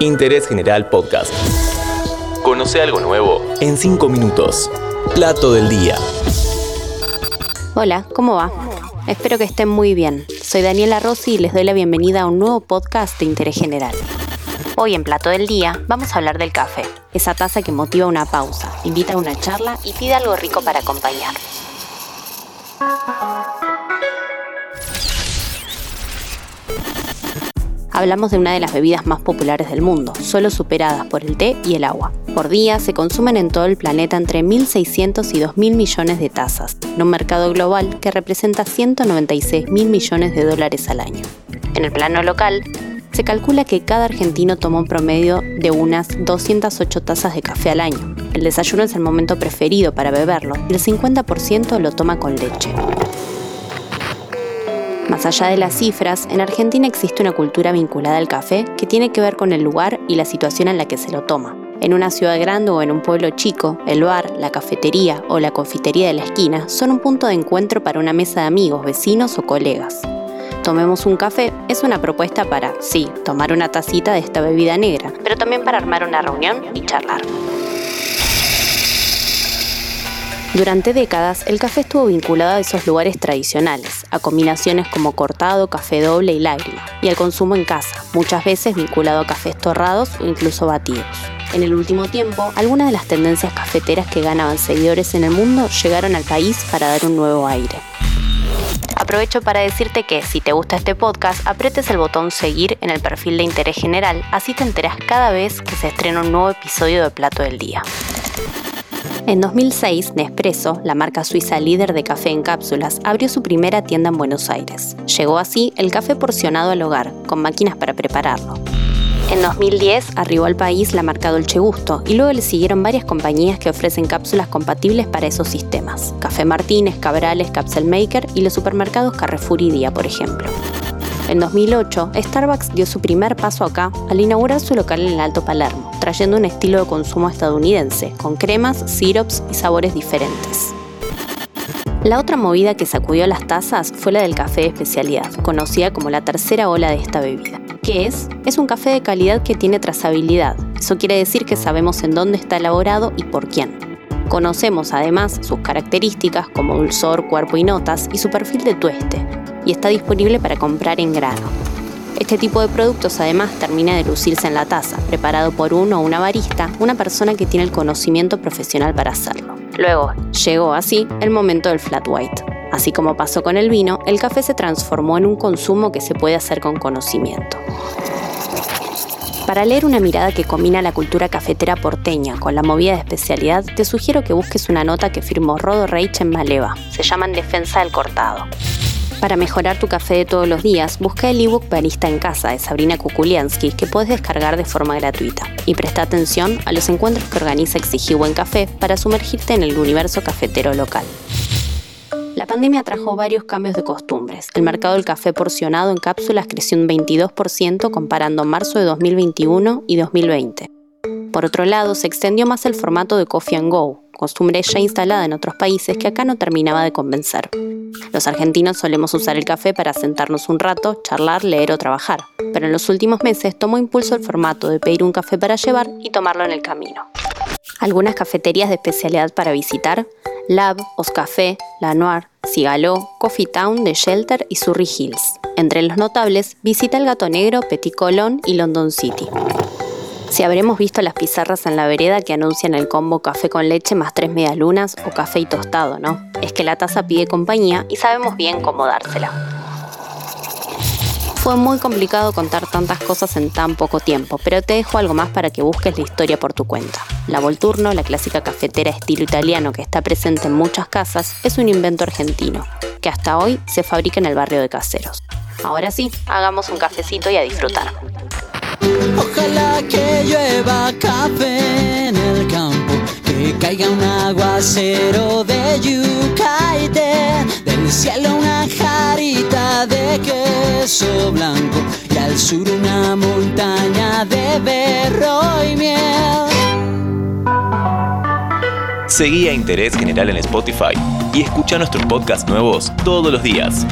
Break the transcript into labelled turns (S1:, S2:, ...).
S1: Interés General Podcast. Conoce algo nuevo en 5 minutos. Plato del día.
S2: Hola, ¿cómo va? Espero que estén muy bien. Soy Daniela Rossi y les doy la bienvenida a un nuevo podcast de interés general. Hoy en Plato del Día vamos a hablar del café, esa taza que motiva una pausa, invita a una charla y pide algo rico para acompañar. Hablamos de una de las bebidas más populares del mundo, solo superadas por el té y el agua. Por día se consumen en todo el planeta entre 1.600 y 2.000 millones de tazas, en un mercado global que representa 196 mil millones de dólares al año. En el plano local, se calcula que cada argentino toma un promedio de unas 208 tazas de café al año. El desayuno es el momento preferido para beberlo y el 50% lo toma con leche. Más allá de las cifras, en Argentina existe una cultura vinculada al café que tiene que ver con el lugar y la situación en la que se lo toma. En una ciudad grande o en un pueblo chico, el bar, la cafetería o la confitería de la esquina son un punto de encuentro para una mesa de amigos, vecinos o colegas. Tomemos un café es una propuesta para, sí, tomar una tacita de esta bebida negra, pero también para armar una reunión y charlar. Durante décadas, el café estuvo vinculado a esos lugares tradicionales, a combinaciones como cortado, café doble y lágrima, y al consumo en casa, muchas veces vinculado a cafés torrados o incluso batidos. En el último tiempo, algunas de las tendencias cafeteras que ganaban seguidores en el mundo llegaron al país para dar un nuevo aire. Aprovecho para decirte que si te gusta este podcast, apretes el botón seguir en el perfil de interés general, así te enteras cada vez que se estrena un nuevo episodio de Plato del Día. En 2006, Nespresso, la marca suiza líder de café en cápsulas, abrió su primera tienda en Buenos Aires. Llegó así el café porcionado al hogar, con máquinas para prepararlo. En 2010 arribó al país la marca Dolce Gusto y luego le siguieron varias compañías que ofrecen cápsulas compatibles para esos sistemas. Café Martínez, Cabrales, Capsule Maker y los supermercados Carrefour y Día, por ejemplo. En 2008, Starbucks dio su primer paso acá al inaugurar su local en el Alto Palermo, trayendo un estilo de consumo estadounidense, con cremas, sirops y sabores diferentes. La otra movida que sacudió las tazas fue la del café de especialidad, conocida como la tercera ola de esta bebida. ¿Qué es? Es un café de calidad que tiene trazabilidad. Eso quiere decir que sabemos en dónde está elaborado y por quién. Conocemos además sus características como dulzor, cuerpo y notas y su perfil de tueste, y está disponible para comprar en grano. Este tipo de productos además termina de lucirse en la taza, preparado por uno o una barista, una persona que tiene el conocimiento profesional para hacerlo. Luego, llegó así el momento del flat white. Así como pasó con el vino, el café se transformó en un consumo que se puede hacer con conocimiento. Para leer una mirada que combina la cultura cafetera porteña con la movida de especialidad, te sugiero que busques una nota que firmó Rodo Reich en Maleva. Se llama En Defensa del Cortado. Para mejorar tu café de todos los días, busca el ebook Barista en Casa de Sabrina Kukuliansky que puedes descargar de forma gratuita. Y presta atención a los encuentros que organiza Exigí Buen Café para sumergirte en el universo cafetero local. La pandemia trajo varios cambios de costumbres. El mercado del café porcionado en cápsulas creció un 22% comparando marzo de 2021 y 2020. Por otro lado, se extendió más el formato de Coffee and Go, costumbre ya instalada en otros países que acá no terminaba de convencer. Los argentinos solemos usar el café para sentarnos un rato, charlar, leer o trabajar, pero en los últimos meses tomó impulso el formato de pedir un café para llevar y tomarlo en el camino. Algunas cafeterías de especialidad para visitar, Lab, Oscafé, La Noir, Cigaló, Coffee Town, The Shelter y Surrey Hills. Entre los notables, visita el Gato Negro, Petit Colón y London City. Si habremos visto las pizarras en la vereda que anuncian el combo café con leche más tres medialunas o café y tostado, ¿no? Es que la taza pide compañía y sabemos bien cómo dársela. Fue muy complicado contar tantas cosas en tan poco tiempo, pero te dejo algo más para que busques la historia por tu cuenta. La Volturno, la clásica cafetera estilo italiano que está presente en muchas casas, es un invento argentino, que hasta hoy se fabrica en el barrio de Caseros. Ahora sí, hagamos un cafecito y a disfrutar.
S3: Ojalá que llueva caiga un aguacero de yuca y del cielo una jarita de queso blanco y al sur una montaña de berro y miel.
S1: Seguí a Interés General en Spotify y escucha nuestros podcasts nuevos todos los días.